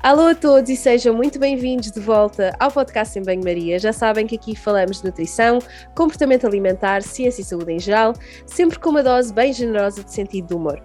Alô a todos e sejam muito bem-vindos de volta ao podcast em Banho-Maria. Já sabem que aqui falamos de nutrição, comportamento alimentar, ciência e saúde em geral, sempre com uma dose bem generosa de sentido de humor.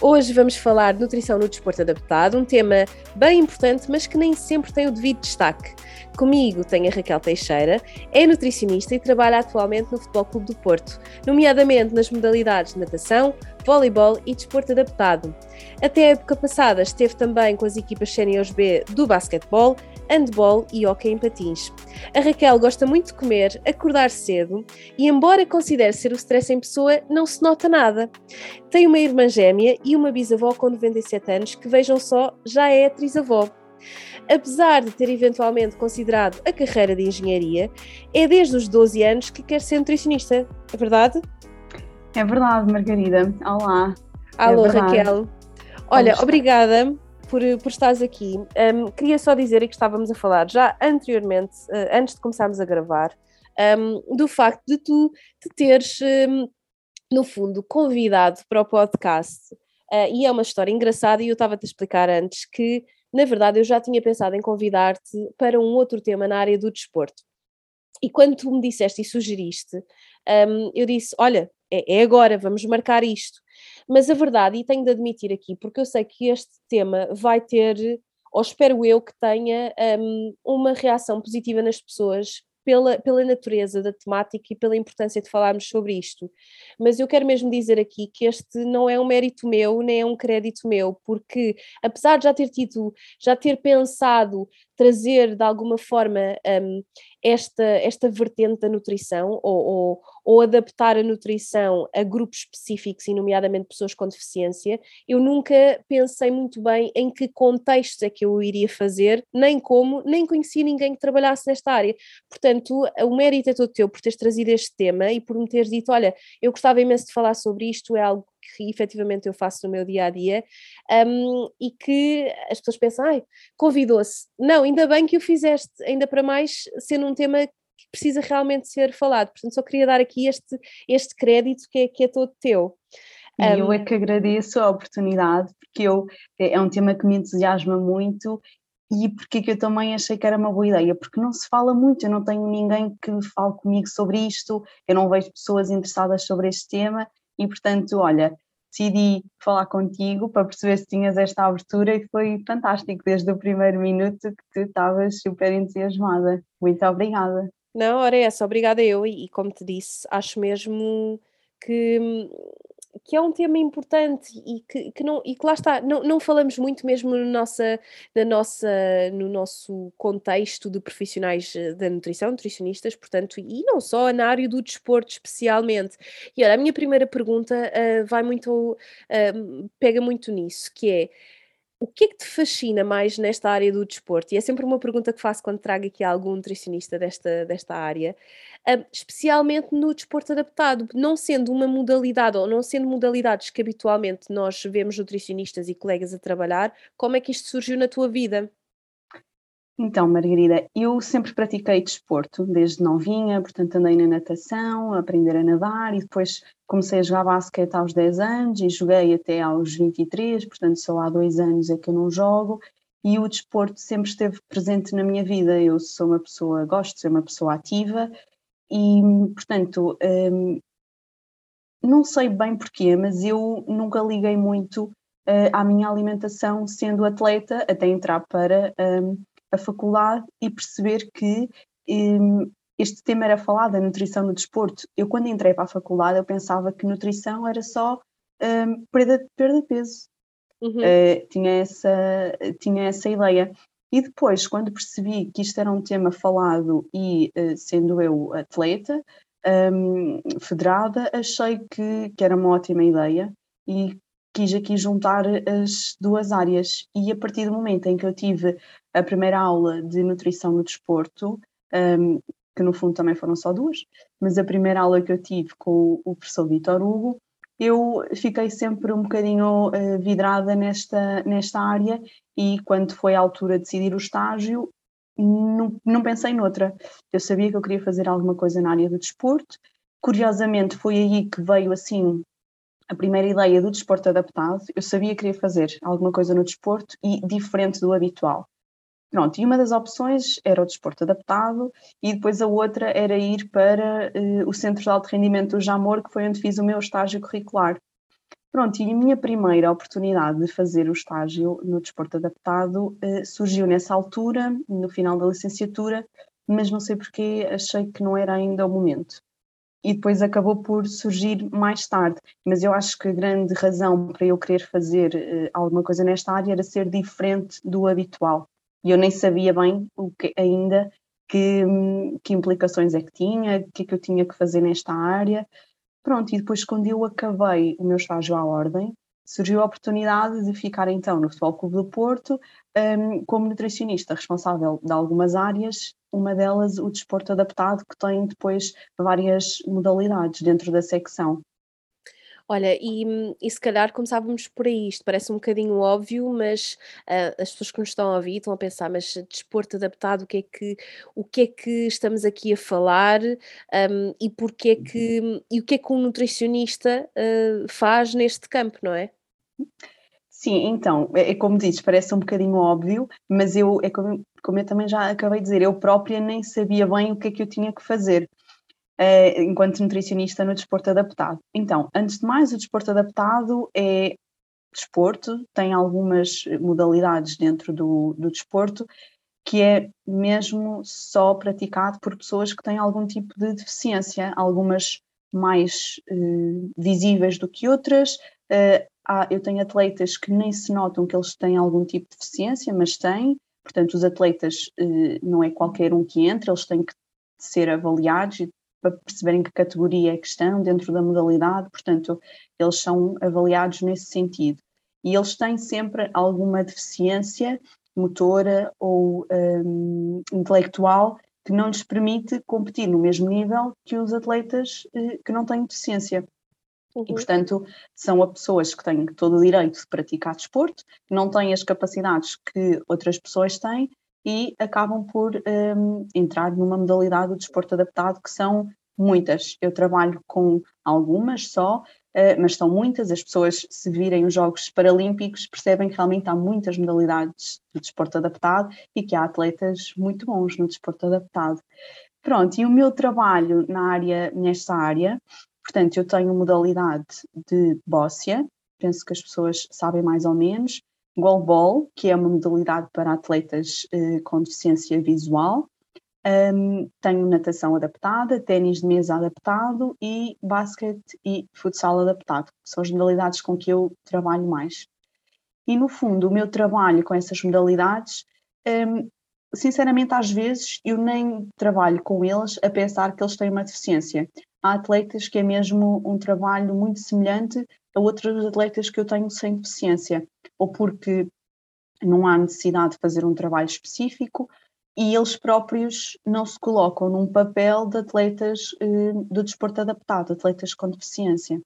Hoje vamos falar de nutrição no desporto adaptado, um tema bem importante, mas que nem sempre tem o devido destaque. Comigo tem a Raquel Teixeira, é nutricionista e trabalha atualmente no Futebol Clube do Porto, nomeadamente nas modalidades de natação, voleibol e desporto adaptado. Até a época passada esteve também com as equipas séniores B do basquetebol, handball e hockey em patins. A Raquel gosta muito de comer, acordar cedo e, embora considere ser o stress em pessoa, não se nota nada. Tem uma irmã gêmea e uma bisavó com 97 anos que, vejam só, já é atriz-avó. Apesar de ter eventualmente considerado a carreira de engenharia, é desde os 12 anos que quer ser nutricionista, é verdade? É verdade, Margarida. Olá. Alô, é Raquel. Olha, obrigada por, por estares aqui. Um, queria só dizer que estávamos a falar já anteriormente, uh, antes de começarmos a gravar, um, do facto de tu te teres, um, no fundo, convidado para o podcast. Uh, e é uma história engraçada, e eu estava-te a explicar antes que, na verdade, eu já tinha pensado em convidar-te para um outro tema na área do desporto. E quando tu me disseste e sugeriste, um, eu disse: Olha, é, é agora, vamos marcar isto. Mas a verdade, e tenho de admitir aqui, porque eu sei que este tema vai ter, ou espero eu que tenha, um, uma reação positiva nas pessoas pela, pela natureza da temática e pela importância de falarmos sobre isto. Mas eu quero mesmo dizer aqui que este não é um mérito meu, nem é um crédito meu, porque apesar de já ter tido, já ter pensado trazer de alguma forma um, esta, esta vertente da nutrição ou, ou, ou, adaptar a nutrição a grupos específicos, e nomeadamente pessoas com deficiência, eu nunca pensei muito bem em que contextos é que eu iria fazer, nem como, nem conheci ninguém que trabalhasse nesta área. Portanto, o mérito é todo teu por teres trazido este tema e por me teres dito: olha, eu gostava imenso de falar sobre isto, é algo que efetivamente eu faço no meu dia a dia um, e que as pessoas pensam, ai, convidou-se. Não, ainda bem que o fizeste, ainda para mais sendo um tema que precisa realmente ser falado. Portanto, só queria dar aqui este, este crédito que é, que é todo teu. E eu é que agradeço a oportunidade, porque eu, é, é um tema que me entusiasma muito e porque que eu também achei que era uma boa ideia, porque não se fala muito, eu não tenho ninguém que fale comigo sobre isto, eu não vejo pessoas interessadas sobre este tema e portanto, olha, decidi falar contigo para perceber se tinhas esta abertura e foi fantástico desde o primeiro minuto que tu estavas super entusiasmada. Muito obrigada. Não, ora é essa, obrigada eu e, e como te disse, acho mesmo que que é um tema importante e que, que, não, e que lá está, não, não falamos muito mesmo no, nossa, na nossa, no nosso contexto de profissionais eh, da nutrição, nutricionistas, portanto, e não só na área do desporto especialmente. E olha, a minha primeira pergunta uh, vai muito, uh, pega muito nisso, que é o que é que te fascina mais nesta área do desporto? E é sempre uma pergunta que faço quando trago aqui algum nutricionista desta, desta área, uh, especialmente no desporto adaptado, não sendo uma modalidade ou não sendo modalidades que habitualmente nós vemos nutricionistas e colegas a trabalhar, como é que isto surgiu na tua vida? Então, Margarida, eu sempre pratiquei desporto, desde novinha, portanto andei na natação, a aprender a nadar e depois comecei a jogar basquete aos 10 anos e joguei até aos 23, portanto só há dois anos é que eu não jogo e o desporto sempre esteve presente na minha vida. Eu sou uma pessoa, gosto de ser uma pessoa ativa e, portanto, hum, não sei bem porquê, mas eu nunca liguei muito uh, à minha alimentação sendo atleta até entrar para um, a faculdade e perceber que um, este tema era falado, a nutrição no desporto. Eu, quando entrei para a faculdade, eu pensava que nutrição era só um, perda, perda de peso. Uhum. Uh, tinha, essa, tinha essa ideia. E depois, quando percebi que isto era um tema falado e uh, sendo eu atleta, um, federada, achei que, que era uma ótima ideia e quis aqui juntar as duas áreas. E a partir do momento em que eu tive a primeira aula de nutrição no desporto, um, que no fundo também foram só duas, mas a primeira aula que eu tive com o professor Vitor Hugo, eu fiquei sempre um bocadinho uh, vidrada nesta, nesta área e quando foi a altura de decidir o estágio, não, não pensei noutra. Eu sabia que eu queria fazer alguma coisa na área do desporto. Curiosamente, foi aí que veio assim a primeira ideia do desporto adaptado, eu sabia que queria fazer alguma coisa no desporto e diferente do habitual. Pronto, e uma das opções era o desporto adaptado e depois a outra era ir para uh, o Centro de Alto Rendimento do Jamor, que foi onde fiz o meu estágio curricular. Pronto, e a minha primeira oportunidade de fazer o estágio no desporto adaptado uh, surgiu nessa altura, no final da licenciatura, mas não sei porque achei que não era ainda o momento. E depois acabou por surgir mais tarde. Mas eu acho que a grande razão para eu querer fazer uh, alguma coisa nesta área era ser diferente do habitual e eu nem sabia bem o que, ainda que, que implicações é que tinha, o que é que eu tinha que fazer nesta área. Pronto, e depois quando eu acabei o meu estágio à ordem, surgiu a oportunidade de ficar então no Futebol Clube do Porto um, como nutricionista responsável de algumas áreas, uma delas o desporto adaptado, que tem depois várias modalidades dentro da secção. Olha, e, e se calhar começávamos por aí, isto parece um bocadinho óbvio, mas uh, as pessoas que nos estão a ouvir estão a pensar, mas desporto adaptado, o que é que, o que, é que estamos aqui a falar um, e, porque é que, e o que é que um nutricionista uh, faz neste campo, não é? Sim, então, é, é como dizes, parece um bocadinho óbvio, mas eu, é como, como eu também já acabei de dizer, eu própria nem sabia bem o que é que eu tinha que fazer. Eh, enquanto nutricionista no desporto adaptado. Então, antes de mais, o desporto adaptado é desporto, tem algumas modalidades dentro do, do desporto que é mesmo só praticado por pessoas que têm algum tipo de deficiência, algumas mais uh, visíveis do que outras. Uh, há, eu tenho atletas que nem se notam que eles têm algum tipo de deficiência, mas têm. Portanto, os atletas uh, não é qualquer um que entra, eles têm que ser avaliados para perceberem que categoria é que estão dentro da modalidade, portanto, eles são avaliados nesse sentido. E eles têm sempre alguma deficiência motora ou um, intelectual que não lhes permite competir no mesmo nível que os atletas eh, que não têm deficiência. Uhum. E, portanto, são pessoas que têm todo o direito de praticar desporto, que não têm as capacidades que outras pessoas têm e acabam por um, entrar numa modalidade do desporto adaptado, que são muitas. Eu trabalho com algumas só, uh, mas são muitas. As pessoas, se virem os Jogos Paralímpicos, percebem que realmente há muitas modalidades do desporto adaptado e que há atletas muito bons no desporto adaptado. Pronto, e o meu trabalho na área, nesta área, portanto, eu tenho modalidade de bóssia, penso que as pessoas sabem mais ou menos, goalball, que é uma modalidade para atletas eh, com deficiência visual. Um, tenho natação adaptada, ténis de mesa adaptado e basquete e futsal adaptado. São as modalidades com que eu trabalho mais. E no fundo, o meu trabalho com essas modalidades, um, sinceramente, às vezes eu nem trabalho com eles a pensar que eles têm uma deficiência. Há atletas que é mesmo um trabalho muito semelhante a outros atletas que eu tenho sem deficiência ou porque não há necessidade de fazer um trabalho específico e eles próprios não se colocam num papel de atletas eh, do desporto adaptado, atletas com deficiência.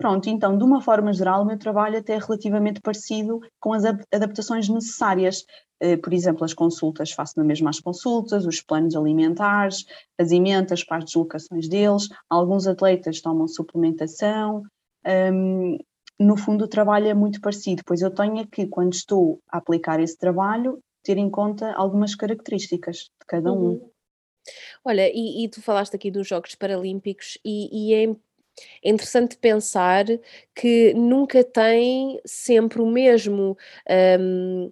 Pronto, então, de uma forma geral, o meu trabalho até é relativamente parecido com as adaptações necessárias. Eh, por exemplo, as consultas, faço na mesma as consultas, os planos alimentares, as emendas para as deslocações deles. Alguns atletas tomam suplementação, um, no fundo o trabalho é muito parecido, pois eu tenho que, quando estou a aplicar esse trabalho, ter em conta algumas características de cada um. Uhum. Olha, e, e, tu falaste aqui dos Jogos Paralímpicos e, e é interessante pensar que nunca tem sempre o mesmo. Um,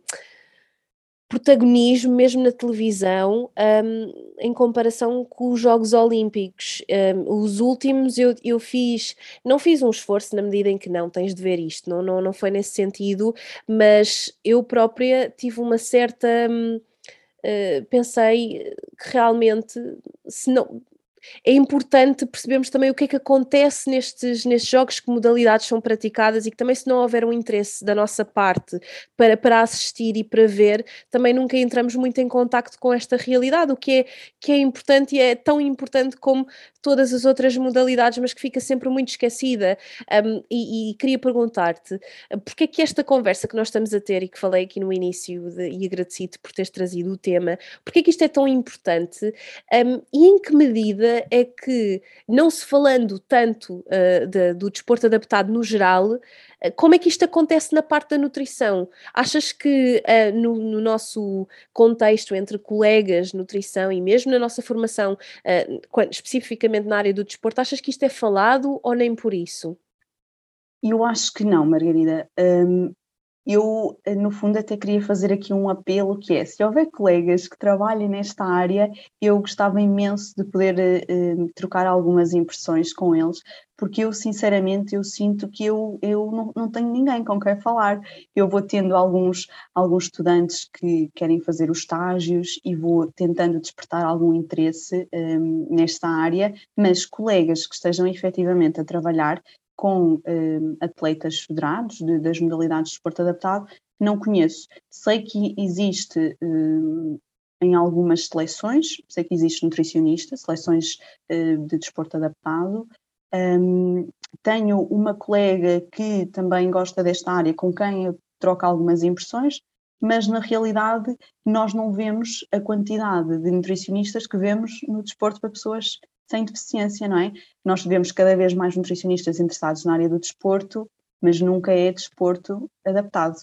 protagonismo mesmo na televisão um, em comparação com os Jogos Olímpicos. Um, os últimos eu, eu fiz, não fiz um esforço na medida em que não, tens de ver isto, não, não, não foi nesse sentido, mas eu própria tive uma certa. Um, uh, pensei que realmente, se não, é importante percebermos também o que é que acontece nestes, nestes jogos, que modalidades são praticadas e que também, se não houver um interesse da nossa parte para, para assistir e para ver, também nunca entramos muito em contacto com esta realidade, o que é, que é importante e é tão importante como todas as outras modalidades, mas que fica sempre muito esquecida. Um, e, e, queria perguntar-te, porque é que esta conversa que nós estamos a ter e que falei aqui no início de, e agradecido por teres trazido o tema, porque é que isto é tão importante um, e em que medida é que, não se falando tanto uh, de, do desporto adaptado no geral, uh, como é que isto acontece na parte da nutrição? Achas que uh, no, no, nosso contexto entre colegas, nutrição e mesmo na nossa formação, especificamente na área do desporto, achas que isto é falado ou nem por isso? Eu acho que não, Margarida. Um, eu, eh, no fundo, até queria fazer aqui um apelo que é, se houver colegas que trabalhem nesta área, eu gostava imenso de poder uh, trocar algumas impressões com eles, porque eu, sinceramente, eu sinto que eu, eu não, não tenho ninguém com quem falar. Eu vou tendo alguns, alguns estudantes que querem fazer os estágios e vou tentando despertar algum interesse um, nesta área, mas colegas que estejam efetivamente a trabalhar com eh, atletas federados de, das modalidades de desporto adaptado, não conheço. Sei que existe eh, em algumas seleções, sei que existe nutricionista, seleções eh, de desporto adaptado. Um, tenho uma colega que também gosta desta área, com quem eu troco algumas impressões, mas na realidade nós não vemos a quantidade de nutricionistas que vemos no desporto para pessoas sem deficiência, não é? Nós vemos cada vez mais nutricionistas interessados na área do desporto, mas nunca é desporto adaptado,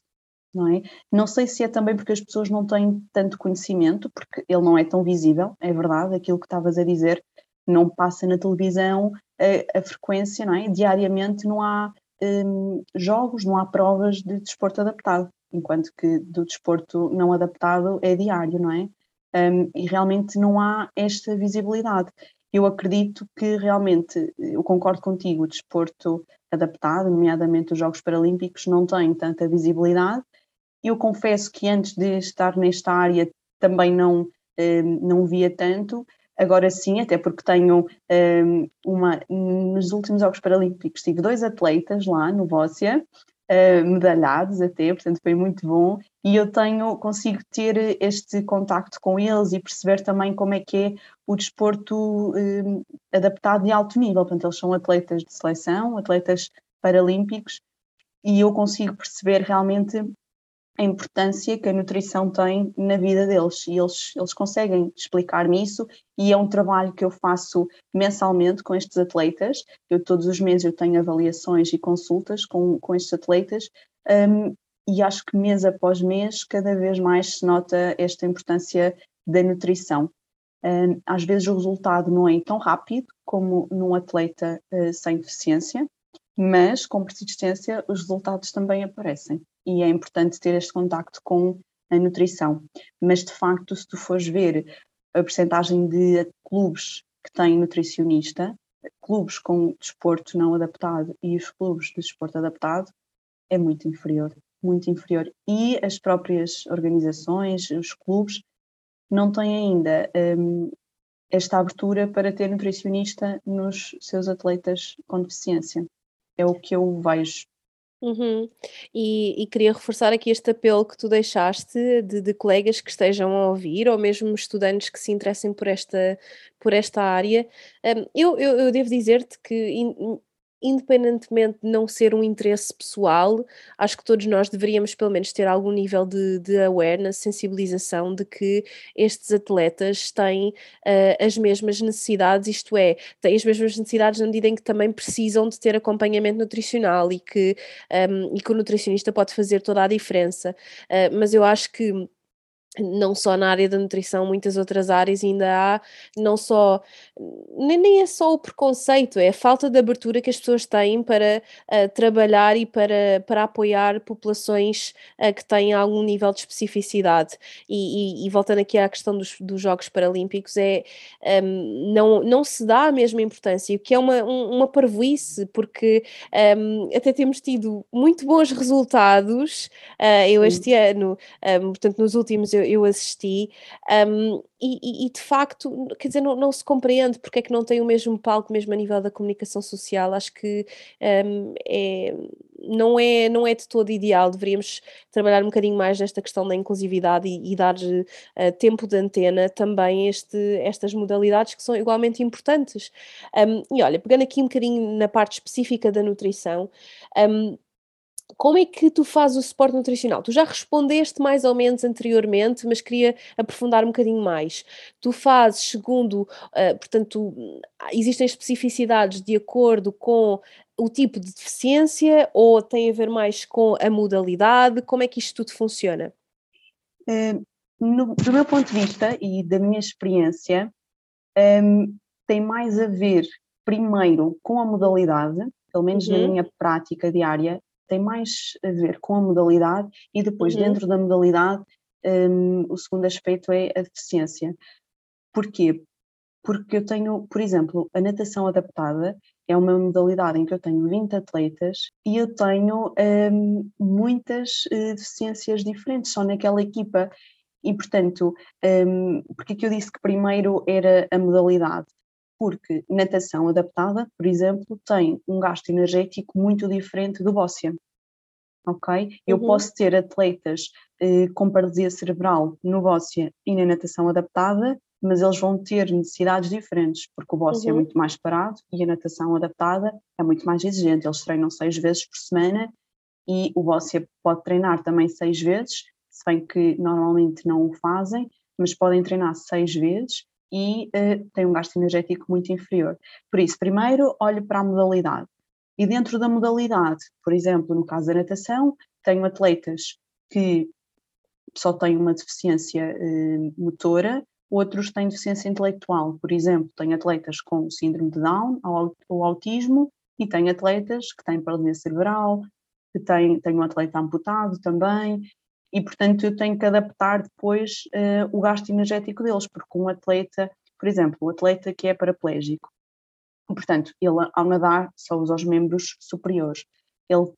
não é? Não sei se é também porque as pessoas não têm tanto conhecimento, porque ele não é tão visível, é verdade, aquilo que estavas a dizer, não passa na televisão a, a frequência, não é? Diariamente não há um, jogos, não há provas de desporto adaptado, enquanto que do desporto não adaptado é diário, não é? Um, e realmente não há esta visibilidade eu acredito que realmente, eu concordo contigo, o desporto adaptado, nomeadamente os Jogos Paralímpicos, não tem tanta visibilidade. Eu confesso que antes de estar nesta área também não, eh, não via tanto, agora sim, até porque tenho eh, uma. Nos últimos Jogos Paralímpicos tive dois atletas lá no Vócia, uh, medalhados até, portanto foi muito bom. E eu tenho, consigo ter este contacto com eles e perceber também como é que é o desporto uh, adaptado de alto nível, portanto eles são atletas de seleção, atletas paralímpicos e eu consigo perceber realmente a importância que a nutrição tem na vida deles e eles, eles conseguem explicar-me isso e é um trabalho que eu faço mensalmente com estes atletas. Eu todos os meses eu tenho avaliações e consultas com, com estes atletas um, e acho que mês após mês cada vez mais se nota esta importância da nutrição. Um, às vezes o resultado não é tão rápido como num atleta uh, sem deficiência, mas com persistência os resultados também aparecem e é importante ter este contacto com a nutrição. Mas de facto, se tu fores ver a percentagem de clubes que têm nutricionista, clubes com desporto não adaptado e os clubes de desporto adaptado, é muito inferior, muito inferior. E as próprias organizações, os clubes, não têm ainda um, esta abertura para ter nutricionista nos seus atletas com deficiência. É o que eu vejo. Uhum. E, e queria reforçar aqui este apelo que tu deixaste de, de colegas que estejam a ouvir, ou mesmo estudantes que se interessem por esta, por esta área. Um, eu, eu, eu devo dizer-te que, in- independentemente de não ser um interesse pessoal, acho que todos nós deveríamos pelo menos ter algum nível de, de awareness, sensibilização de que estes atletas têm uh, as mesmas necessidades, isto é, têm as mesmas necessidades na medida em que também precisam de ter acompanhamento nutricional e que, um, e que o nutricionista pode fazer toda a diferença. Uh, mas eu acho que não só na área da nutrição, muitas outras áreas ainda há, não só, nem, nem é só o preconceito, é a falta de abertura que as pessoas têm para uh, trabalhar e para, para apoiar populações uh, que têm algum nível de especificidade. E, e, e voltando aqui à questão dos, dos Jogos Paralímpicos, é, um, não, não se dá a mesma importância, o que é uma, um, uma parvoíce, porque um, até temos tido muito bons resultados, uh, eu este ano, portanto, nos últimos eu, eu assisti, um, e, e, de facto, quer dizer, não, não, se compreende porque é que não tem o mesmo palco, mesmo a nível da comunicação social. Acho que um, é, não, é, não é de todo ideal. Deveríamos trabalhar um bocadinho mais nesta questão da inclusividade e, e dar uh, tempo de antena também este, estas modalidades que são igualmente importantes. Um, e olha, pegando aqui um bocadinho na parte específica da nutrição. Um, como é que tu fazes o suporte nutricional? Tu já respondeste mais ou menos anteriormente, mas queria aprofundar um bocadinho mais. Tu fazes segundo, uh, portanto, existem especificidades de acordo com o tipo de deficiência ou tem a ver mais com a modalidade? Como é que isto tudo funciona? Uh, no, do meu ponto de vista e da minha experiência, um, tem mais a ver primeiro com a modalidade, pelo menos uhum. na minha prática diária, tem mais a ver com a modalidade e depois, uhum. dentro da modalidade, um, o segundo aspecto é a deficiência. Porquê? Porque eu tenho, por exemplo, a natação adaptada é uma modalidade em que eu tenho 20 atletas e eu tenho um, muitas uh, deficiências diferentes só naquela equipa. E, portanto, um, porque é que eu disse que primeiro era a modalidade? Porque natação adaptada, por exemplo, tem um gasto energético muito diferente do bócia. Ok? Eu uhum. posso ter atletas eh, com paralisia cerebral no bócia e na natação adaptada, mas eles vão ter necessidades diferentes, porque o bócia é uhum. é muito mais parado e a natação adaptada é muito mais exigente. Eles treinam seis vezes por semana e o bócia pode treinar também seis vezes, se bem que normalmente não o fazem, mas podem treinar seis vezes e uh, tem um gasto energético muito inferior. Por isso, primeiro olho para a modalidade. E dentro da modalidade, por exemplo, no caso da natação, tenho atletas que só têm uma deficiência uh, motora, outros têm deficiência intelectual. Por exemplo, tenho atletas com síndrome de Down ou autismo e tenho atletas que têm paralisia cerebral, que têm, tenho um atleta amputado também, e, portanto, eu tenho que adaptar depois uh, o gasto energético deles, porque um atleta, por exemplo, um atleta que é paraplégico, portanto, ele ao nadar só usa os membros superiores, ele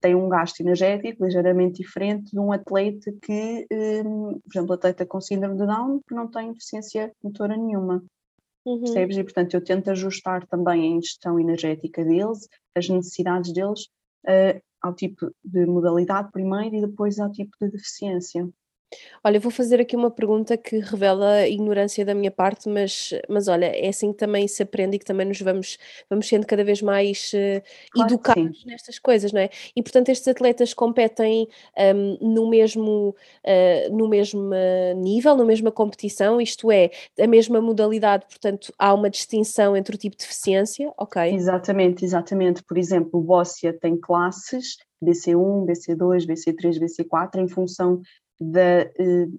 tem um gasto energético ligeiramente diferente de um atleta que, um, ehm, por exemplo, atleta com síndrome de Down, que não tem deficiência motora nenhuma. Uhum. Percebes? E, portanto, eu tento ajustar também a ingestão energética deles, as necessidades deles, uh, ao tipo de modalidade primeiro e depois ao tipo de deficiência. Olha, vou fazer aqui uma pergunta que revela ignorância da minha parte, mas, mas olha, é assim que também se aprende e que também nos vamos, vamos sendo cada vez mais uh, claro educados nestas coisas, não é? E portanto estes atletas competem um, no mesmo, uh, no mesmo nível, na mesma competição, isto é, a mesma modalidade, portanto há uma distinção entre o tipo de deficiência, ok? Exatamente, exatamente. Por exemplo, o Bócia tem classes BC1, BC2, BC3, BC4, em função da uh,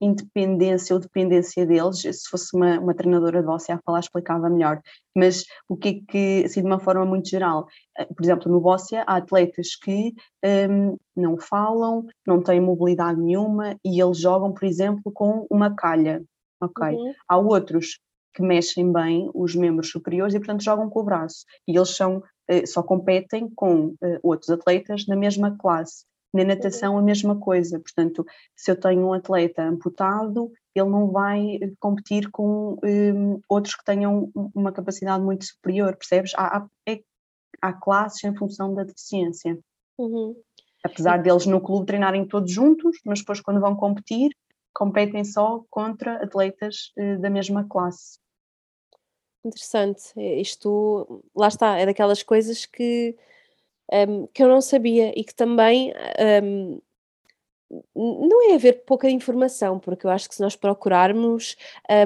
independência ou dependência deles, se fosse uma, uma treinadora de bóssia a falar explicava melhor, mas o que é que, assim de uma forma muito geral, eh, por exemplo no bóssia há atletas que um, ehm, não falam, não têm mobilidade nenhuma e eles jogam por exemplo com uma calha, ok? Uhum. Há outros que mexem bem os membros superiores e portanto jogam com o braço e eles são, uh, só competem com outros atletas na mesma classe na natação a mesma coisa, portanto, se eu tenho um atleta amputado, ele não vai competir com um, outros que tenham uma capacidade muito superior, percebes? Há, há, é, há classes em função da deficiência. Uhum. Apesar deles no clube treinarem todos juntos, mas depois quando vão competir, competem só contra atletas uh, da mesma classe. Interessante. Isto, lá está, é daquelas coisas que um, que eu não sabia e que também um, não é haver pouca informação, porque eu acho que se nós procurarmos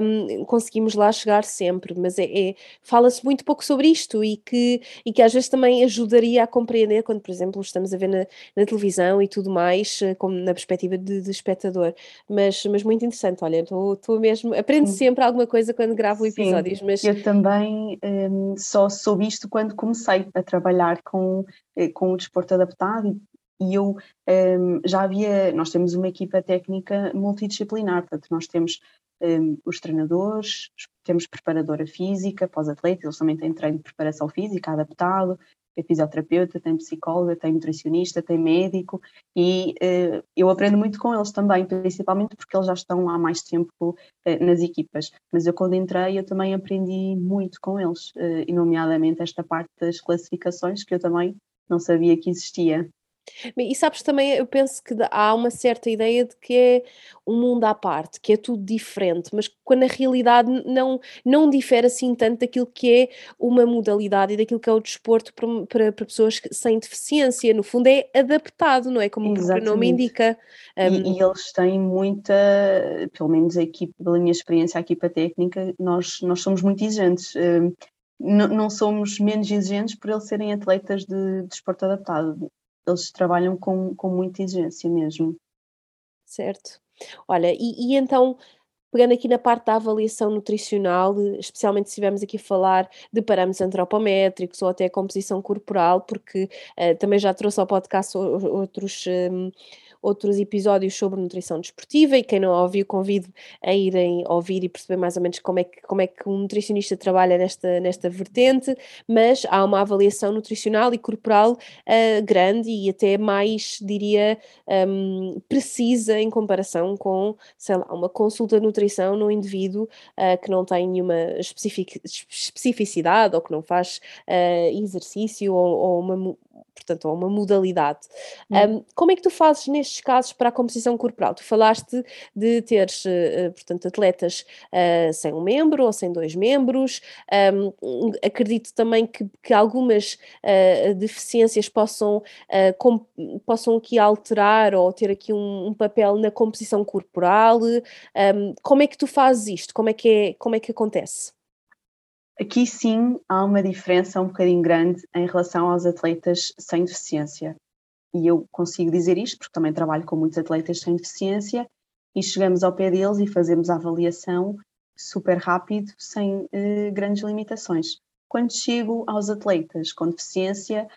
um, conseguimos lá chegar sempre, mas é, é fala-se muito pouco sobre isto e que, e que às vezes também ajudaria a compreender quando, por exemplo, estamos a ver na, na televisão e tudo mais, eh, como na perspectiva de, de espectador, mas, mas muito interessante, olha, estou mesmo, aprendo sempre alguma coisa quando gravo episódios, mas... Eu também um, só soube isto quando comecei a trabalhar com, eh, com o desporto adaptado e eu um, já havia, nós temos uma equipa técnica multidisciplinar, portanto nós temos um, os treinadores, temos preparadora física atletas, eles também têm treino de preparação física adaptado, tem fisioterapeuta, tem psicóloga, tem nutricionista, tem médico e uh, eu aprendo muito com eles também, principalmente porque eles já estão há mais tempo uh, nas equipas. Mas eu quando entrei eu também aprendi muito com eles, uh, e nomeadamente esta parte das classificações que eu também não sabia que existia. E sabes também, eu penso que há uma certa ideia de que é um mundo à parte, que é tudo diferente, mas quando na realidade não, não difere assim tanto daquilo que é uma modalidade e daquilo que é o desporto para, para, para pessoas sem deficiência. No fundo, é adaptado, não é? Como Exatamente. o nome indica. Um... E, e, eles têm muita, pelo menos a equipe, pela minha experiência, a equipa técnica, nós, nós somos muito exigentes. Um, não, somos menos exigentes por eles serem atletas de desporto adaptado eles trabalham com, com muita exigência mesmo. Certo. Olha, e, e então, pegando aqui na parte da avaliação nutricional, especialmente se estivermos aqui a falar de parâmetros antropométricos ou até composição corporal, porque uh, também já trouxe ao podcast outros. Um, outros episódios sobre nutrição desportiva e quem não ouviu convido a irem ouvir e perceber mais ou menos como é que, como é que um nutricionista trabalha nesta, nesta vertente, mas há uma avaliação nutricional e corporal uh, grande e até mais, diria, um, precisa em comparação com, sei lá, uma consulta de nutrição no indivíduo uh, que não tem nenhuma especificidade ou que não faz uh, exercício ou, ou uma portanto, a uma modalidade. Hum. Um, como é que tu fazes nestes casos para a composição corporal? Tu falaste de teres, uh, portanto, atletas uh, sem um membro ou sem dois membros. Um, acredito também que, que algumas uh, deficiências possam, com, possam aqui alterar ou ter aqui um, um papel na composição corporal. Como é que tu fazes isto? Como é que, é, como é que acontece? Aqui sim há uma diferença um bocadinho grande em relação aos atletas sem deficiência. E eu consigo dizer isto porque também trabalho com muitos atletas sem deficiência e chegamos ao pé deles e fazemos a avaliação super rápido, sem eh, grandes limitações. Quando chego aos atletas com deficiência,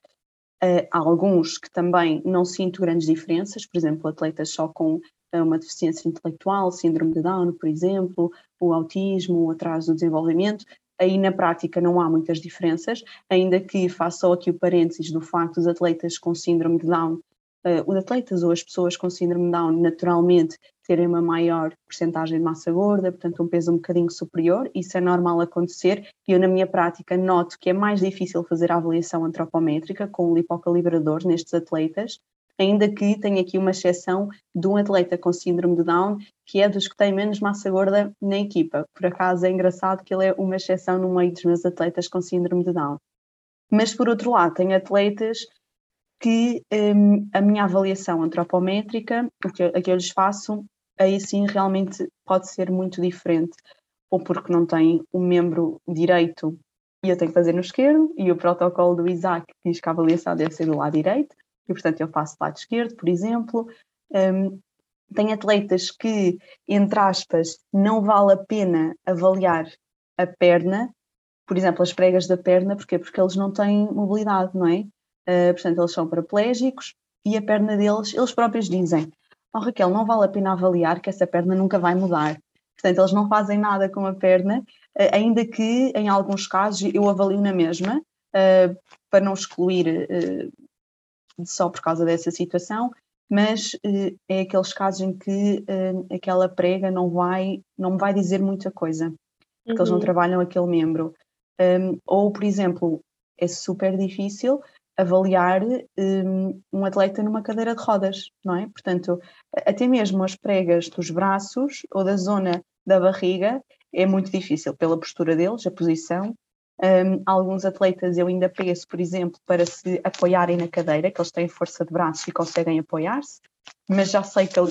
eh, há alguns que também não sinto grandes diferenças, por exemplo, atletas só com eh, uma deficiência intelectual, síndrome de Down, por exemplo, o autismo, o atraso do desenvolvimento, aí na prática não há muitas diferenças, ainda que faça só aqui o parênteses do facto dos atletas com síndrome de Down, uh, os atletas ou as pessoas com síndrome de Down naturalmente terem uma maior porcentagem de massa gorda, portanto um peso um bocadinho superior, isso é normal acontecer e eu na minha prática noto que é mais difícil fazer a avaliação antropométrica com o lipocalibrador nestes atletas, ainda que tenha aqui uma exceção de um atleta com síndrome de Down, que é dos que tem menos massa gorda na equipa. Por acaso é engraçado que ele é uma exceção no meio dos meus atletas com síndrome de Down. Mas por outro lado, tem atletas que um, a minha avaliação antropométrica, o que, a que eu lhes faço, aí sim realmente pode ser muito diferente, ou porque não tem o um membro direito e eu tenho que fazer no esquerdo, e o protocolo do Isaac diz que a avaliação deve ser do lado direito, e portanto eu faço lado esquerdo, por exemplo. Um, tem atletas que, entre aspas, não vale a pena avaliar a perna, por exemplo, as pregas da perna, porquê? Porque eles não têm mobilidade, não é? Uh, portanto, eles são paraplégicos e a perna deles, eles próprios dizem: Oh Raquel, não vale a pena avaliar que essa perna nunca vai mudar. Portanto, eles não fazem nada com a perna, uh, ainda que em alguns casos eu avalio na mesma, uh, para não excluir só por causa dessa situação, mas uh, é aqueles casos em que uh, aquela prega não vai, não vai dizer muita coisa, porque uhum. eles não uhum. trabalham aquele membro. Um, ou, por exemplo, é super difícil avaliar um, um, atleta numa cadeira de rodas, não é? Portanto, até mesmo as pregas dos braços ou da zona da barriga é muito difícil pela postura deles, a posição, um, alguns atletas eu ainda peço, por exemplo, para se apoiarem na cadeira, que eles têm força de braço e conseguem apoiar-se, mas já sei que um,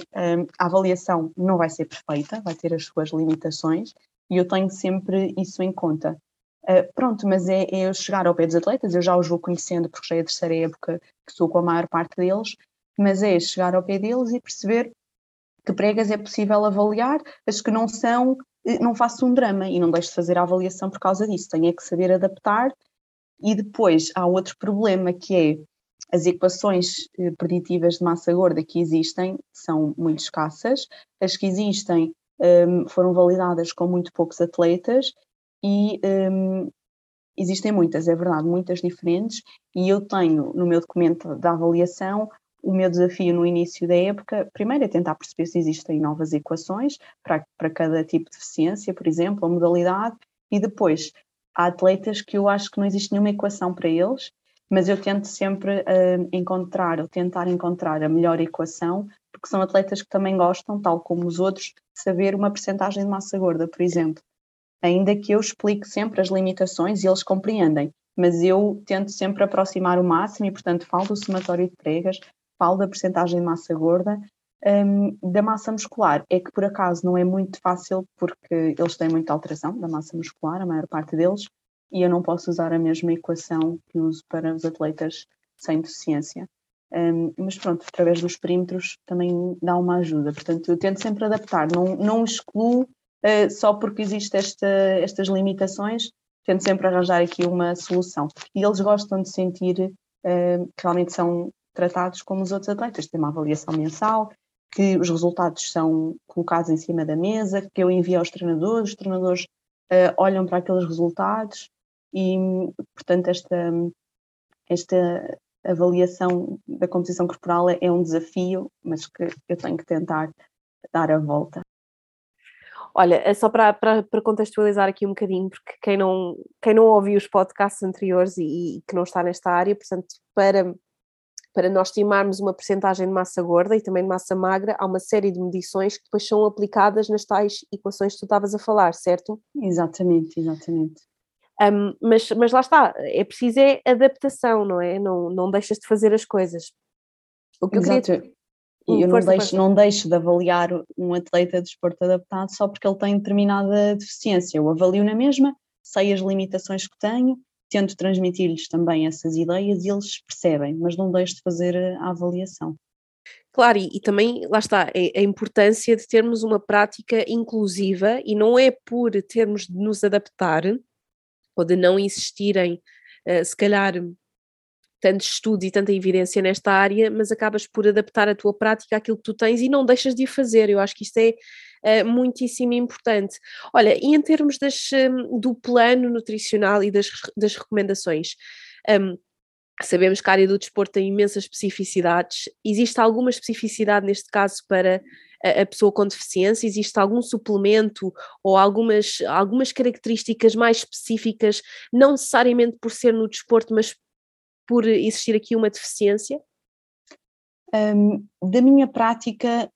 a avaliação não vai ser perfeita, vai ter as suas limitações e eu tenho sempre isso em conta. Uh, pronto, mas é, é eu chegar ao pé dos atletas, eu já os vou conhecendo porque já é a terceira época que sou com a maior parte deles, mas é chegar ao pé deles e perceber que pregas é possível avaliar, as que não são, não faço um drama e não deixo de fazer a avaliação por causa disso. Tenho é que saber adaptar. E depois há outro problema que é as equações eh, preditivas de massa gorda que existem são muito escassas. As que existem um, foram validadas com muito poucos atletas e um, existem muitas, é verdade, muitas diferentes. E eu tenho no meu documento da avaliação o meu desafio no início da época, primeiro é tentar perceber se existem novas equações para, para cada tipo de deficiência, por exemplo, a modalidade, e depois há atletas que eu acho que não existe nenhuma equação para eles mas eu tento sempre uh, encontrar, ou tentar encontrar a melhor equação, porque são atletas que também gostam, tal como os outros, de saber uma percentagem de massa gorda, por exemplo. Ainda que eu explique sempre as limitações e eles compreendem, mas eu tento sempre aproximar o máximo e, portanto, falo do somatório de pregas, falo da percentagem de massa gorda, um, da massa muscular. É que, por acaso, não é muito fácil, porque eles têm muita alteração da massa muscular, a maior parte deles, e eu não posso usar a mesma equação que uso para os atletas sem deficiência. Um, mas pronto, através dos perímetros também dá uma ajuda. Portanto, eu tento sempre adaptar, não, não excluo uh, só porque existem esta, estas limitações, tento sempre arranjar aqui uma solução. E eles gostam de sentir uh, que realmente são tratados como os outros atletas, tem uma avaliação mensal, que os resultados são colocados em cima da mesa, que eu envio aos treinadores, os treinadores uh, olham para aqueles resultados e, portanto, esta, esta avaliação da composição corporal é, é um desafio, mas que eu tenho que tentar dar a volta. Olha, é só para, para, para, contextualizar aqui um bocadinho, porque quem não, quem não ouviu os podcasts anteriores e, e, que não está nesta área, portanto, para, para nós estimarmos uma percentagem de massa gorda e também de massa magra, há uma série de medições que depois são aplicadas nas tais equações que tu estavas a falar, certo? Exatamente, exatamente. Um, mas, mas lá está, é preciso é adaptação, não é? Não, não deixas de fazer as coisas. O que Exato. eu queria... E eu não deixo, não deixo de avaliar um atleta de desporto adaptado só porque ele tem determinada deficiência. Eu avalio na mesma, sei as limitações que tenho, tento transmitir-lhes também essas ideias e eles percebem, mas não deixo de fazer a avaliação. Claro, e, e também, lá está, a, a, importância de termos uma prática inclusiva e não é por termos de nos adaptar ou de não existirem, uh, se calhar, tantos estudos e tanta evidência nesta área, mas acabas por adaptar a tua prática àquilo que tu tens e não deixas de o fazer. Eu acho que isto é uh, muitíssimo importante. Olha, e em termos das, um, do plano nutricional e das, das recomendações, um, Sabemos que a área do desporto tem imensas especificidades. Existe alguma especificidade neste caso para a, pessoa com deficiência? Existe algum suplemento ou algumas, algumas características mais específicas, não necessariamente por ser no desporto, mas por existir aqui uma deficiência? Um, da minha prática,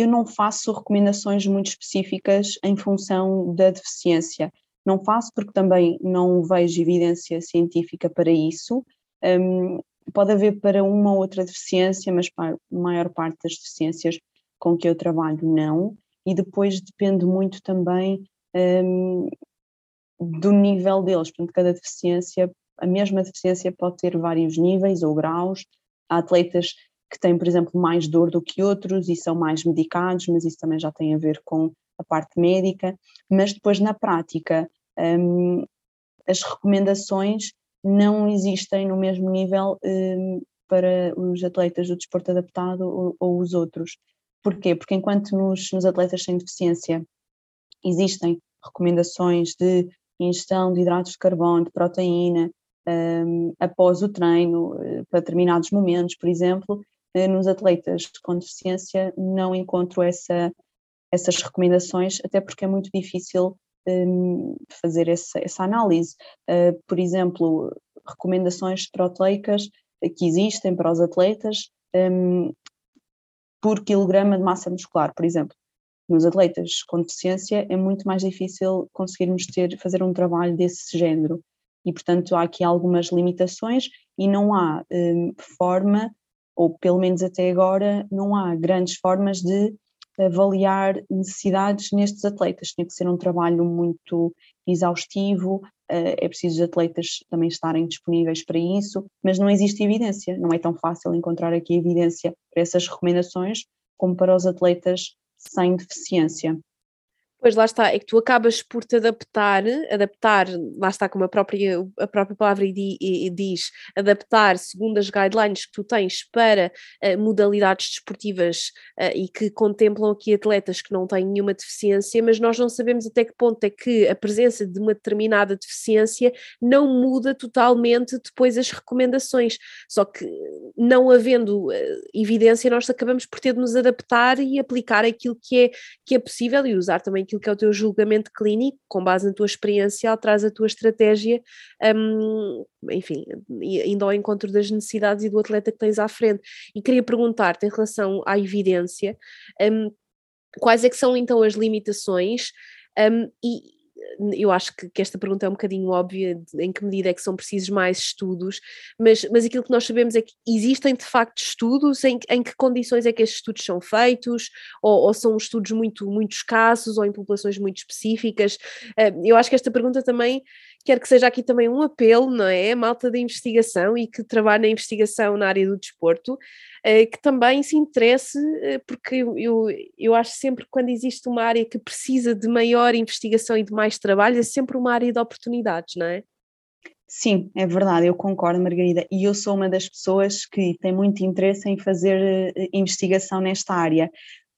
eu não faço recomendações muito específicas em função da deficiência. Não faço porque também não vejo evidência científica para isso. Um, pode haver para uma ou outra deficiência, mas para a maior parte das deficiências com que eu trabalho, não. E depois depende muito também um, do nível deles. Portanto, cada deficiência, a mesma deficiência pode ter vários níveis ou graus. Há atletas que têm, por exemplo, mais dor do que outros e são mais medicados, mas isso também já tem a ver com a parte médica. Mas depois, na prática, um, as recomendações não existem no mesmo nível um, para os atletas do desporto adaptado ou, ou, os outros. Porquê? Porque enquanto nos, nos atletas sem deficiência existem recomendações de ingestão de hidratos de carbono, de proteína, um, após o treino, uh, para determinados momentos, por exemplo, nos atletas com deficiência não encontro essa, essas recomendações, até porque é muito difícil um, fazer essa, essa análise. Uh, por exemplo, recomendações proteicas que existem para os atletas um, por quilograma de massa muscular, por exemplo. Nos atletas com deficiência é muito mais difícil conseguirmos ter, fazer um trabalho desse género e, portanto, há aqui algumas limitações e não há um, forma, ou pelo menos até agora, não há grandes formas de avaliar necessidades nestes atletas. Tinha que ser um trabalho muito exaustivo, eh, é preciso os atletas também estarem disponíveis para isso, mas não existe evidência, não é tão fácil encontrar aqui evidência para essas recomendações como para os atletas sem deficiência. Pois lá está, é que tu acabas por te adaptar, adaptar, lá está como a própria, a própria palavra diz, adaptar segundo as guidelines que tu tens para uh, modalidades desportivas uh, e que contemplam aqui atletas que não têm nenhuma deficiência, mas nós não sabemos até que ponto é que a presença de uma determinada deficiência não muda totalmente depois as recomendações. Só que não havendo uh, evidência, nós acabamos por ter de nos adaptar e aplicar aquilo que é, que é possível e usar também naquilo que é o teu julgamento clínico, com base na tua experiência, traz a tua estratégia, um, enfim, indo ao encontro das necessidades e do atleta que tens à frente. E queria perguntar-te em relação à evidência, um, quais é que são então as limitações um, e, eu acho que, que, esta pergunta é um bocadinho óbvia, em que medida é que são precisos mais estudos, mas, mas aquilo que nós sabemos é que existem de facto estudos, em, em que condições é que estes estudos são feitos, ou, ou, são estudos muito, muito escassos, ou em populações muito específicas. Uh, eu acho que esta pergunta também quer que seja aqui também um apelo, não é? Malta da investigação e que trabalha na investigação na área do desporto, eh, que também se interesse, eh, porque eu, eu acho sempre que quando existe uma área que precisa de maior investigação e de mais trabalho, é sempre uma área de oportunidades, não é? Sim, é verdade, eu concordo, Margarida. E eu sou uma das pessoas que tem muito interesse em fazer eh, investigação nesta área.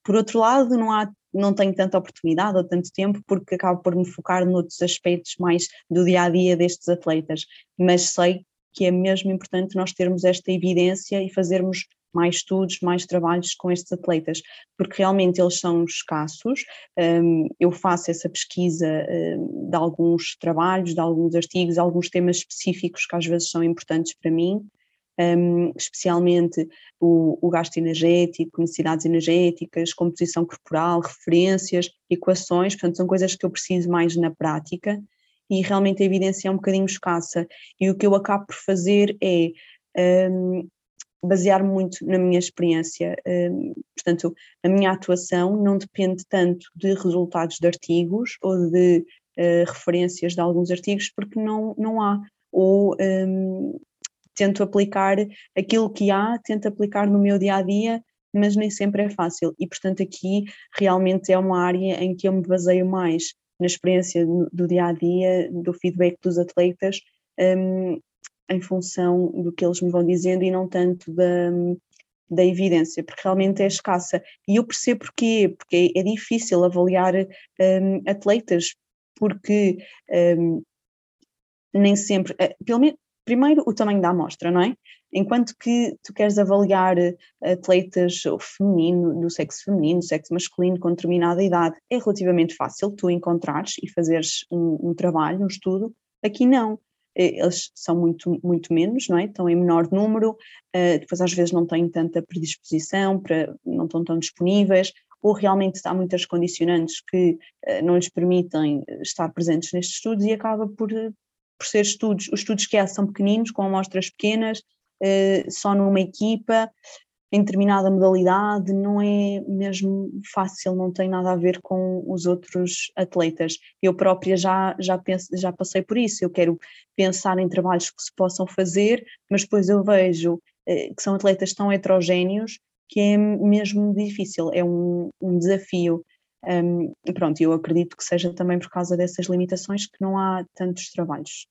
Por outro lado, não há não tenho tanta oportunidade ou tanto tempo porque acabo por me focar noutros aspectos mais do dia a dia destes atletas, mas sei que é mesmo importante nós termos esta evidência e fazermos mais estudos, mais trabalhos com estes atletas, porque realmente eles são escassos. Um, eu faço essa pesquisa um, de alguns trabalhos, de alguns artigos, alguns temas específicos que às vezes são importantes para mim, um, especialmente o, o, gasto energético, necessidades energéticas, composição corporal, referências, equações, portanto, são coisas que eu preciso mais na prática e realmente a evidência é um bocadinho escassa. E o que eu acabo por fazer é um, basear muito na minha experiência. Um, portanto, a minha atuação não depende tanto de resultados de artigos ou de uh, referências de alguns artigos, porque não, não há. Ou um, tento aplicar aquilo que há, tento aplicar no meu dia a dia, mas nem sempre é fácil. E, portanto, aqui realmente é uma área em que eu me baseio mais na experiência do dia a dia, do feedback dos atletas, um, em função do que eles me vão dizendo e não tanto da, da evidência, porque realmente é escassa. E eu percebo porquê, porque é, é difícil avaliar um, atletas, porque um, nem sempre, eh, pelo menos primeiro o tamanho da amostra, não é? Enquanto que tu queres avaliar atletas feminino, do sexo feminino, do sexo masculino com determinada idade, é relativamente fácil tu encontrares e fazeres um, um trabalho, um estudo. Aqui não, eles são muito, muito menos, não é? Estão em menor número, uh, depois às vezes não têm tanta predisposição, para, não estão tão disponíveis, ou realmente há muitas condicionantes que uh, não lhes permitem estar presentes nestes estudos e acaba por, por ser estudos, os estudos que há são pequeninos, com amostras pequenas, só numa equipa, em determinada modalidade, não é mesmo fácil, não tem nada a ver com os outros atletas. Eu própria já, já, penso, já passei por isso, eu quero pensar em trabalhos que se possam fazer, mas depois eu vejo uh, que são atletas tão heterogéneos que é mesmo difícil, é um, um desafio. Um, pronto, eu acredito que seja também por causa dessas limitações que não há tantos trabalhos,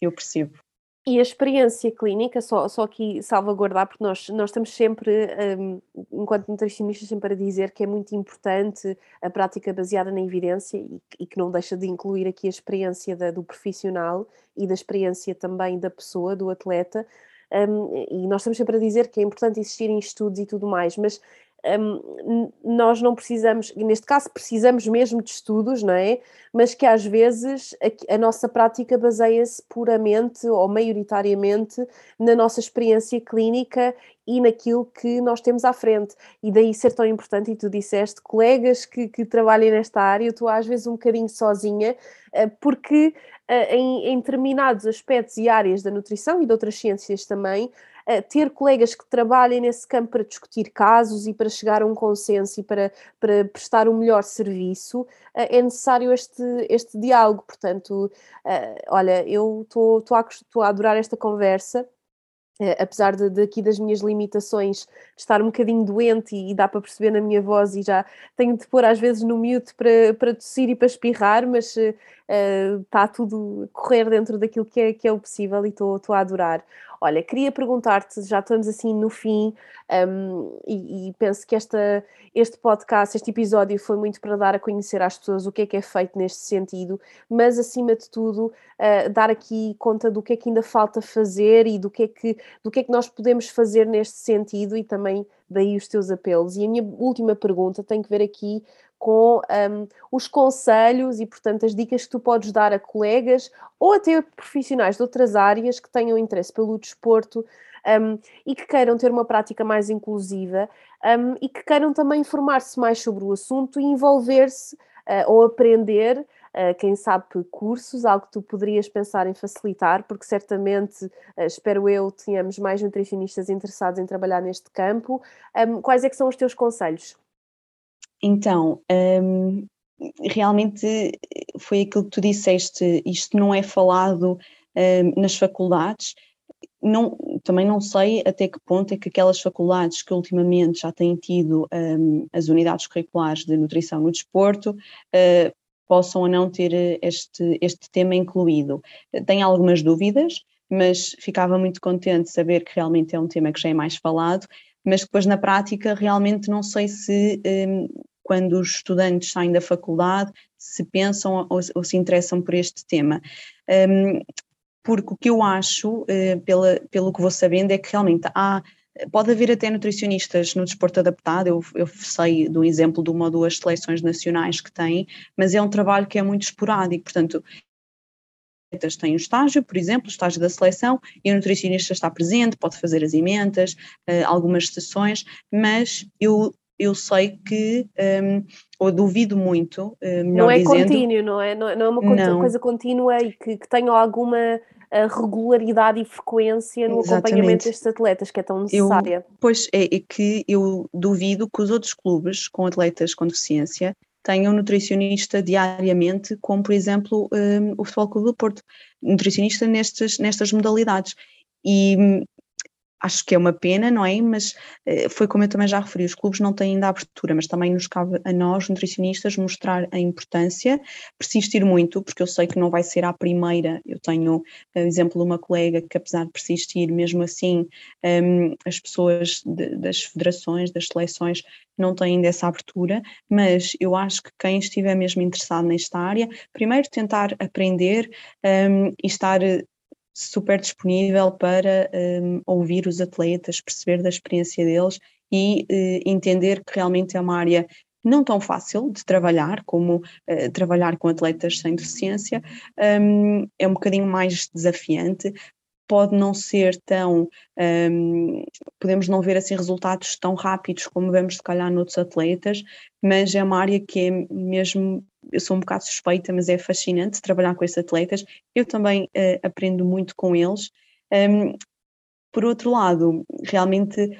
eu percebo. E a experiência clínica, só, só aqui salvaguardar, porque nós, nós estamos sempre, um, enquanto nutricionistas, sempre a dizer que é muito importante a prática baseada na evidência e, e que não deixa de incluir aqui a experiência da, do profissional e da experiência também da pessoa, do atleta. Um, e nós estamos sempre a dizer que é importante existir em estudos e tudo mais, mas um, nós não precisamos, neste caso precisamos mesmo de estudos, não é? Mas que às vezes a, a nossa prática baseia-se puramente ou maioritariamente na nossa experiência clínica e naquilo que nós temos à frente. E daí ser tão importante, e tu disseste, colegas que, que trabalhem nesta área, eu estou às vezes um bocadinho sozinha, eh, porque eh, em, em determinados aspectos e áreas da nutrição e de outras ciências também, ter colegas que trabalhem nesse campo para discutir casos e para chegar a um consenso e para, para prestar um melhor serviço, é necessário este, este diálogo. Portanto, olha, eu estou a, a adorar esta conversa. Uh, apesar de, de, aqui das minhas limitações, estar um bocadinho doente e, e, dá para perceber na minha voz e já tenho de pôr às vezes no mute para, para tossir e para espirrar, mas uh, está tudo correr dentro daquilo que é, que é o possível e estou a adorar. Olha, queria perguntar-te, já estamos assim no fim, um, e, e, penso que esta, este podcast, este episódio foi muito para dar a conhecer às pessoas o que é que é feito neste sentido, mas acima de tudo, uh, dar aqui conta do que é que ainda falta fazer e do que é que, do que, é que nós podemos fazer neste sentido e também daí os teus apelos. E a minha última pergunta tem que ver aqui com um, os conselhos e, portanto, as dicas que tu podes dar a colegas ou até profissionais de outras áreas que tenham interesse pelo desporto um, e que queiram ter uma prática mais inclusiva um, e que queiram também informar-se mais sobre o assunto e envolver-se uh, ou aprender, uh, quem sabe, cursos, algo que tu poderias pensar em facilitar, porque certamente, uh, espero eu, tenhamos mais nutricionistas interessados em trabalhar neste campo. Um, quais é que são os teus conselhos? Então, um, realmente foi aquilo que tu disseste, isto não é falado um, nas faculdades, não, também não sei até que ponto é que aquelas faculdades que ultimamente já têm tido um, as unidades curriculares de nutrição no desporto uh, possam ou não ter este, este tema incluído. Tenho algumas dúvidas, mas ficava muito contente de saber que realmente é um tema que já é mais falado, mas depois na prática realmente não sei se um, quando os estudantes saem da faculdade, se pensam ou, ou se interessam por este tema. Um, porque o que eu acho, uh, pela, pelo que vou sabendo, é que realmente há Pode haver até nutricionistas no desporto adaptado, eu, eu, sei do exemplo de uma ou duas seleções nacionais que têm, mas é um trabalho que é muito esporádico, portanto, têm o estágio, por exemplo, o estágio da seleção, e o nutricionista está presente, pode fazer as emendas, uh, algumas sessões, mas eu eu sei que, um, ou duvido muito, uh, Não é dizendo, contínuo, não é? Não, é, não é uma não. coisa contínua e que, que tenha alguma uh, regularidade e frequência no Exatamente. acompanhamento destes atletas, que é tão necessária. Eu, pois é, é que eu duvido que os outros clubes com atletas com deficiência tenham nutricionista diariamente, como por exemplo um, o Futebol Clube do Porto, nutricionista nestas, nestas modalidades. E hum, acho que é uma pena, não é? Mas uh, foi como eu também já referi, os clubes não têm ainda abertura, mas também nos cabe a nós, nutricionistas, mostrar a importância, persistir muito, porque eu sei que não vai ser à primeira. Eu tenho uh, exemplo uma colega que, apesar de persistir, mesmo assim, um, as pessoas das federações, das seleções, não têm ainda essa abertura, mas eu acho que quem estiver mesmo interessado nesta área, primeiro tentar aprender um, e estar super disponível para um, ouvir os atletas, perceber da experiência deles e uh, entender que realmente é uma área não tão fácil de trabalhar como uh, trabalhar com atletas sem deficiência, um, é um bocadinho mais desafiante, pode não ser tão, um, podemos não ver assim resultados tão rápidos como vemos se calhar noutros atletas, mas é uma área que é mesmo, eu sou um bocado suspeita, mas é fascinante trabalhar com esses atletas, eu também uh, aprendo muito com eles. Um, por outro lado, realmente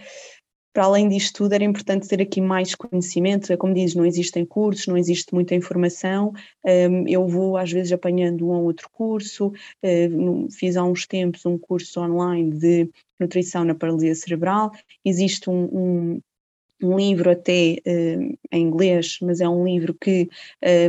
para além disto tudo, era importante ter aqui mais conhecimento. É como dizes, não existem cursos, não existe muita informação. Um, eu vou, às vezes, apanhando um ou outro curso. Uh, fiz há uns tempos um curso online de nutrição na paralisia cerebral. Existe um, um, um livro até uh, em inglês, mas é um livro que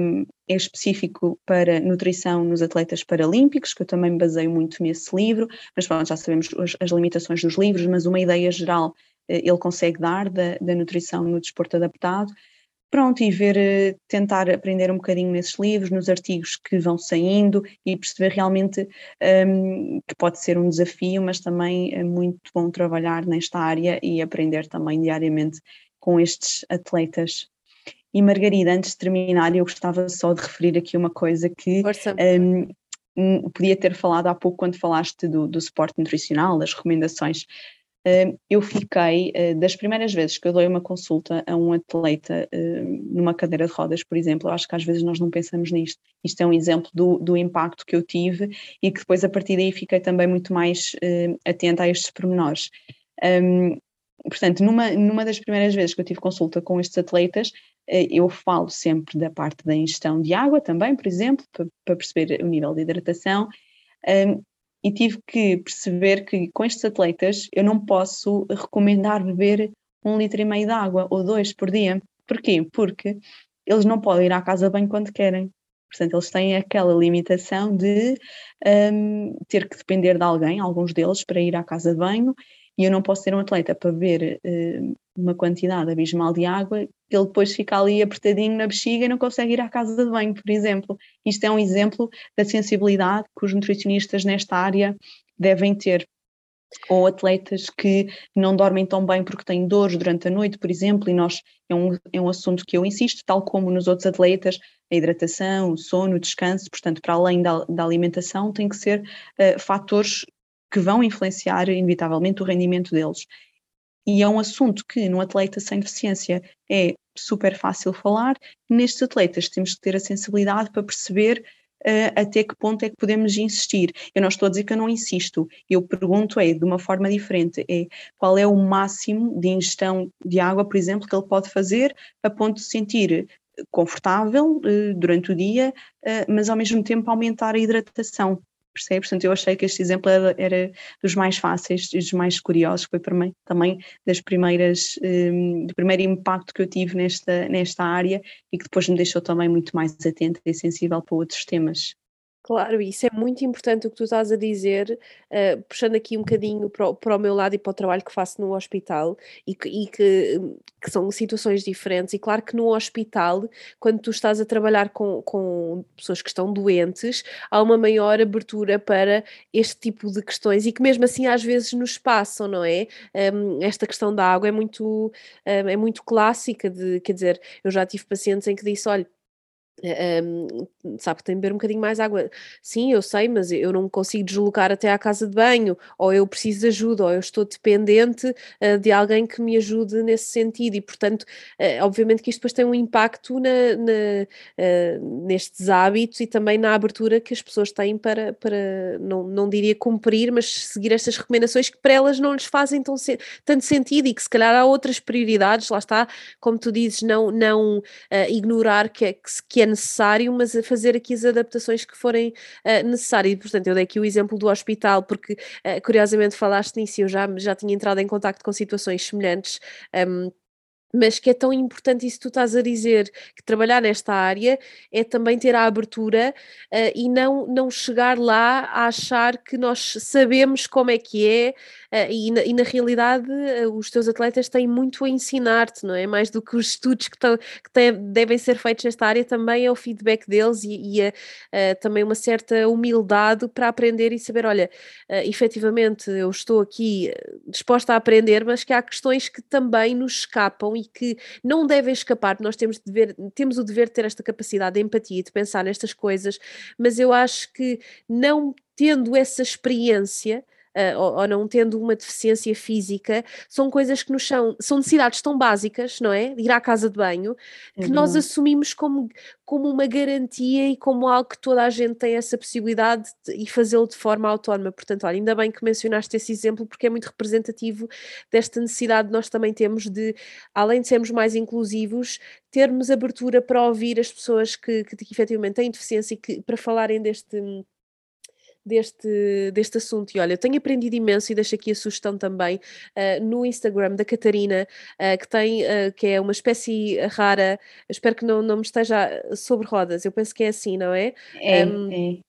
um, é específico para nutrição nos atletas paralímpicos, que eu também me baseio muito nesse livro, mas pronto, já sabemos as, as limitações dos livros, mas uma ideia geral eh, ele consegue dar da, da nutrição no desporto adaptado. Pronto, e ver, eh, tentar aprender um bocadinho nesses livros, nos artigos que vão saindo e perceber realmente um, que pode ser um desafio, mas também é muito bom trabalhar nesta área e aprender também diariamente com estes atletas. E Margarida, antes de terminar, eu gostava só de referir aqui uma coisa que um, podia ter falado há pouco quando falaste do, do suporte nutricional, das recomendações eu fiquei, ah, das primeiras vezes que eu dei uma consulta a um atleta numa cadeira de rodas, por exemplo, eu acho que às vezes nós não pensamos nisto. Isto é um exemplo do, do impacto que eu tive e que depois a partir daí fiquei também muito mais atenta a estes pormenores. Um, portanto, numa, numa das primeiras vezes que eu tive consulta com estes atletas, ah, eu falo sempre da parte da ingestão de água também, por exemplo, para, para perceber o nível de hidratação. Um, e tive que perceber que com estes atletas eu não posso recomendar beber um litro e meio de água ou dois por dia. Porquê? Porque eles não podem ir à casa banho quando querem. Portanto, eles têm aquela limitação de um, ter que depender de alguém, alguns deles, para ir à casa de banho e eu não posso ter um atleta para beber uh, uma quantidade abismal de água ele depois fica ali apertadinho na bexiga e não consegue ir à casa de banho, por exemplo. Isto é um exemplo da sensibilidade que os nutricionistas nesta área devem ter. ou atletas que não dormem tão bem porque têm dores durante a noite, por exemplo, e nós é um, é um assunto que eu insisto, tal como nos outros atletas, a hidratação, o sono, o descanso, portanto, para além da, da alimentação, tem que ser uh, fatores que vão influenciar inevitavelmente o rendimento deles. E é um assunto que num atleta sem deficiência é super fácil falar, nestes atletas temos que ter a sensibilidade para perceber uh, até que ponto é que podemos insistir. Eu não estou a dizer que eu não insisto, eu pergunto é de uma forma diferente, é qual é o máximo de ingestão de água, por exemplo, que ele pode fazer a ponto de sentir confortável uh, durante o dia, uh, mas ao mesmo tempo aumentar a hidratação percebe? Portanto, eu achei que este exemplo era, era dos mais fáceis e dos mais curiosos, foi para mim também das primeiras, um, do primeiro impacto que eu tive nesta, nesta área e que depois me deixou também muito mais atenta e sensível para outros temas. Claro, isso é muito importante o que tu estás a dizer, uh, puxando aqui um bocadinho para o, para o, meu lado e para o trabalho que faço no hospital, e, que, e que, que, são situações diferentes. E claro que no hospital, quando tu estás a trabalhar com, com pessoas que estão doentes, há uma maior abertura para este tipo de questões, e que mesmo assim às vezes nos passam, não é? Um, esta questão da água é muito, um, é muito clássica, de, quer dizer, eu já tive pacientes em que disse: olha um, sabe que tem de beber um bocadinho mais água. Sim, eu sei, mas eu não consigo deslocar até à casa de banho, ou eu preciso de ajuda, ou eu estou dependente uh, de alguém que me ajude nesse sentido, e portanto, uh, obviamente que isto depois tem um impacto na, na uh, nestes hábitos e também na abertura que as pessoas têm para, para não, não diria cumprir, mas seguir estas recomendações que para elas não lhes fazem tão, tanto sentido e que se calhar há outras prioridades, lá está, como tu dizes, não, não ignorar que, é, que é necessário, mas a fazer aqui as adaptações que forem uh, necessárias. E, portanto, eu dei aqui o exemplo do hospital, porque uh, curiosamente falaste nisso, eu já, já tinha entrado em contato com situações semelhantes. Um, mas que é tão importante isso que tu estás a dizer, que trabalhar nesta área é também ter a abertura uh, e não, não chegar lá a achar que nós sabemos como é que é uh, e, na, e, na, realidade uh, os teus atletas têm muito a ensinar-te, não é? Mais do que os estudos que, tão, que devem ser feitos nesta área, também é o feedback deles e, e a, também uma certa humildade para aprender e saber, olha, efetivamente eu estou aqui disposta a aprender, mas que há questões que também nos escapam e que não devem escapar, nós temos, dever, temos o dever de ter esta capacidade de empatia, de pensar nestas coisas, mas eu acho que não tendo essa experiência, uh, ou, ou, não tendo uma deficiência física, são coisas que nos são, são necessidades tão básicas, não é? De ir à casa de banho, que uhum. nós assumimos como, como uma garantia e como algo que toda a gente tem essa possibilidade de, e fazê-lo de forma autónoma. Portanto, olha, ainda bem que mencionaste esse exemplo, porque é muito representativo desta necessidade que nós também temos de, além de sermos mais inclusivos, termos abertura para ouvir as pessoas que, que, que efetivamente têm deficiência e que, para falarem deste deste, deste assunto. E olha, eu tenho aprendido imenso e deixo aqui a sugestão também uh, no Instagram da Catarina, uh, que tem, uh, que é uma espécie rara, espero que não, não me esteja sobre rodas, eu penso que é assim, não é? É, um, é.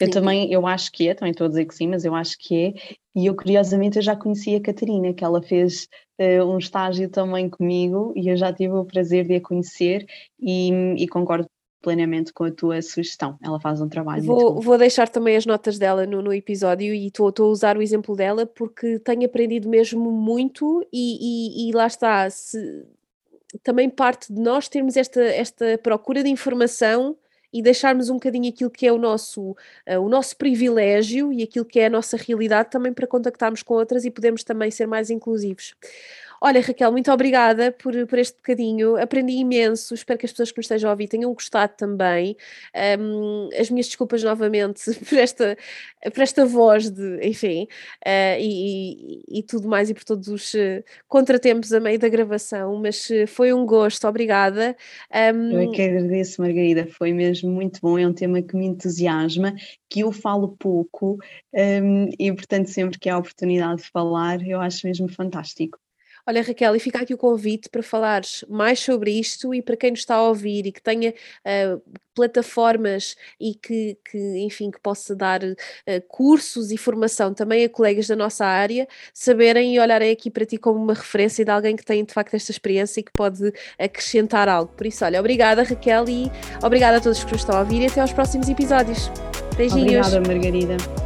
Eu também, eu acho que é, também estou a dizer que sim, mas eu acho que é, e eu curiosamente eu já conheci a Catarina, que ela fez uh, um estágio também comigo e eu já tive o prazer de a conhecer e, e concordo plenamente com a tua sugestão. Ela faz um trabalho vou. Vou deixar também as notas dela no, no episódio e estou a usar o exemplo dela porque tenho aprendido mesmo muito e, e, e lá está, se, também parte de nós termos esta, esta procura de informação e deixarmos um bocadinho aquilo que é o nosso, uh, o nosso privilégio e aquilo que é a nossa realidade também para contactarmos com outras e podemos também ser mais inclusivos. Olha, Raquel, muito obrigada por, por este bocadinho. Aprendi imenso. Espero que as pessoas que nos estejam a ouvir tenham gostado também. Um, as minhas desculpas novamente por esta, por esta voz de, enfim, uh, e, e, e, tudo mais e por todos os uh, contratempos a meio da gravação, mas uh, foi um gosto. Obrigada. Um... Eu é que agradeço, Margarida. Foi mesmo muito bom. É um tema que me entusiasma, que eu falo pouco um, e, portanto, sempre que há oportunidade de falar, eu acho mesmo fantástico. Olha, Raquel, e fica aqui o convite para falares mais sobre isto e para quem nos está a ouvir e que tenha uh, plataformas e que, que, enfim, que possa dar uh, cursos e formação também a colegas da nossa área, saberem e olharem aqui para ti como uma referência de alguém que tem de facto esta experiência e que pode acrescentar algo. Por isso, olha, obrigada Raquel e obrigada a todos que nos estão a ouvir e até aos próximos episódios. Beijinhos. Obrigada, Margarida.